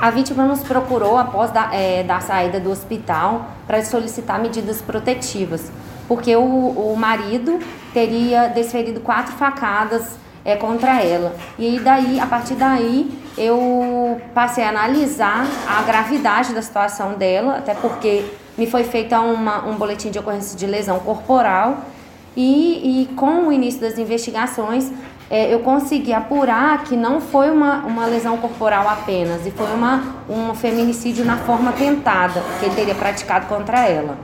A vítima nos procurou após da, é, da saída do hospital para solicitar medidas protetivas, porque o, o marido teria desferido quatro facadas é, contra ela. E aí, daí, a partir daí, eu passei a analisar a gravidade da situação dela, até porque me foi feita uma, um boletim de ocorrência de lesão corporal. E, e com o início das investigações, é, eu consegui apurar que não foi uma, uma lesão corporal apenas, e foi uma, um feminicídio na forma tentada que ele teria praticado contra ela.